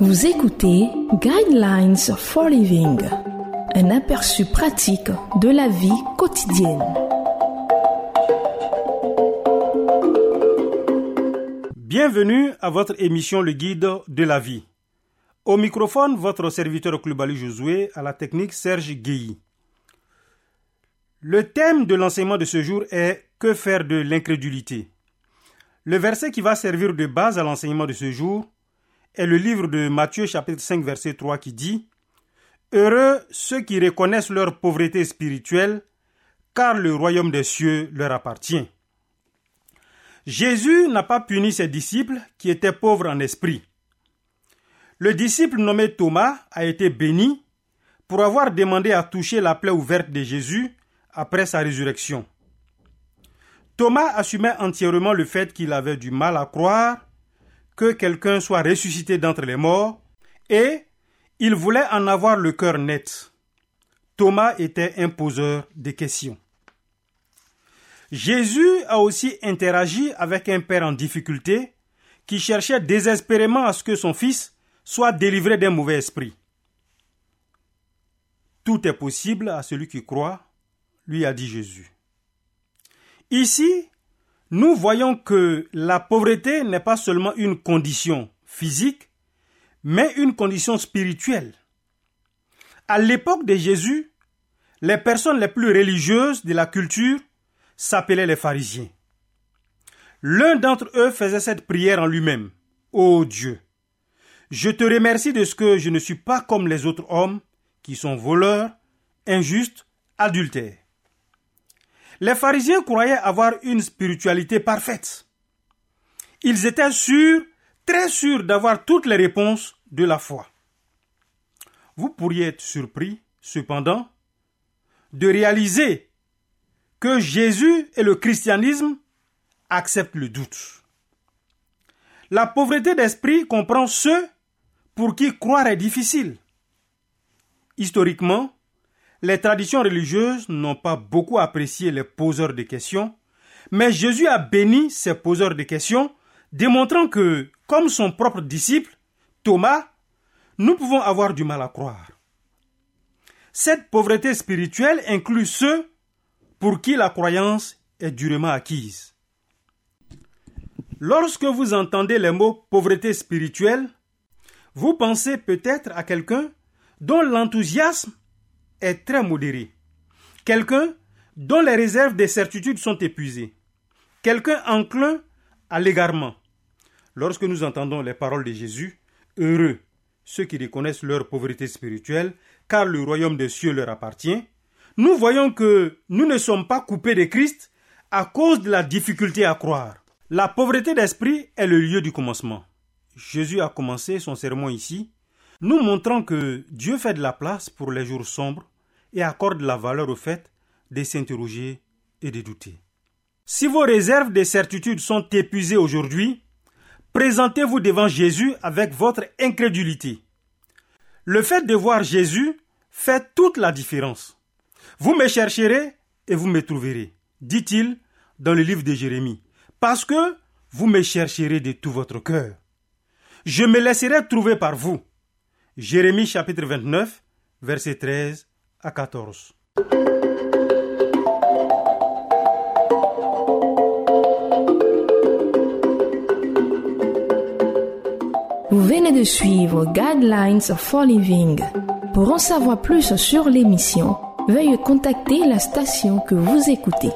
Vous écoutez Guidelines for Living, un aperçu pratique de la vie quotidienne. Bienvenue à votre émission Le Guide de la vie. Au microphone, votre serviteur Clubali Josué, à la technique Serge Guilly. Le thème de l'enseignement de ce jour est Que faire de l'incrédulité? Le verset qui va servir de base à l'enseignement de ce jour est le livre de Matthieu chapitre 5 verset 3 qui dit Heureux ceux qui reconnaissent leur pauvreté spirituelle, car le royaume des cieux leur appartient. Jésus n'a pas puni ses disciples qui étaient pauvres en esprit. Le disciple nommé Thomas a été béni pour avoir demandé à toucher la plaie ouverte de Jésus après sa résurrection. Thomas assumait entièrement le fait qu'il avait du mal à croire que quelqu'un soit ressuscité d'entre les morts, et il voulait en avoir le cœur net. Thomas était un poseur de questions. Jésus a aussi interagi avec un père en difficulté qui cherchait désespérément à ce que son fils soit délivré d'un mauvais esprit. Tout est possible à celui qui croit, lui a dit Jésus. Ici, nous voyons que la pauvreté n'est pas seulement une condition physique, mais une condition spirituelle. À l'époque de Jésus, les personnes les plus religieuses de la culture s'appelaient les pharisiens. L'un d'entre eux faisait cette prière en lui-même. Ô Dieu, je te remercie de ce que je ne suis pas comme les autres hommes qui sont voleurs, injustes, adultères. Les pharisiens croyaient avoir une spiritualité parfaite. Ils étaient sûrs, très sûrs d'avoir toutes les réponses de la foi. Vous pourriez être surpris, cependant, de réaliser que Jésus et le christianisme acceptent le doute. La pauvreté d'esprit comprend ceux pour qui croire est difficile. Historiquement, les traditions religieuses n'ont pas beaucoup apprécié les poseurs de questions, mais Jésus a béni ces poseurs de questions, démontrant que, comme son propre disciple, Thomas, nous pouvons avoir du mal à croire. Cette pauvreté spirituelle inclut ceux pour qui la croyance est durement acquise. Lorsque vous entendez les mots pauvreté spirituelle, vous pensez peut-être à quelqu'un dont l'enthousiasme est très modéré. Quelqu'un dont les réserves des certitudes sont épuisées. Quelqu'un enclin à l'égarement. Lorsque nous entendons les paroles de Jésus, heureux ceux qui reconnaissent leur pauvreté spirituelle, car le royaume des cieux leur appartient, nous voyons que nous ne sommes pas coupés de Christ à cause de la difficulté à croire. La pauvreté d'esprit est le lieu du commencement. Jésus a commencé son sermon ici nous montrons que Dieu fait de la place pour les jours sombres et accorde la valeur au fait de s'interroger et de douter. Si vos réserves de certitude sont épuisées aujourd'hui, présentez-vous devant Jésus avec votre incrédulité. Le fait de voir Jésus fait toute la différence. Vous me chercherez et vous me trouverez, dit-il dans le livre de Jérémie, parce que vous me chercherez de tout votre cœur. Je me laisserai trouver par vous. Jérémie chapitre 29, versets 13 à 14. Vous venez de suivre Guidelines for Living. Pour en savoir plus sur l'émission, veuillez contacter la station que vous écoutez.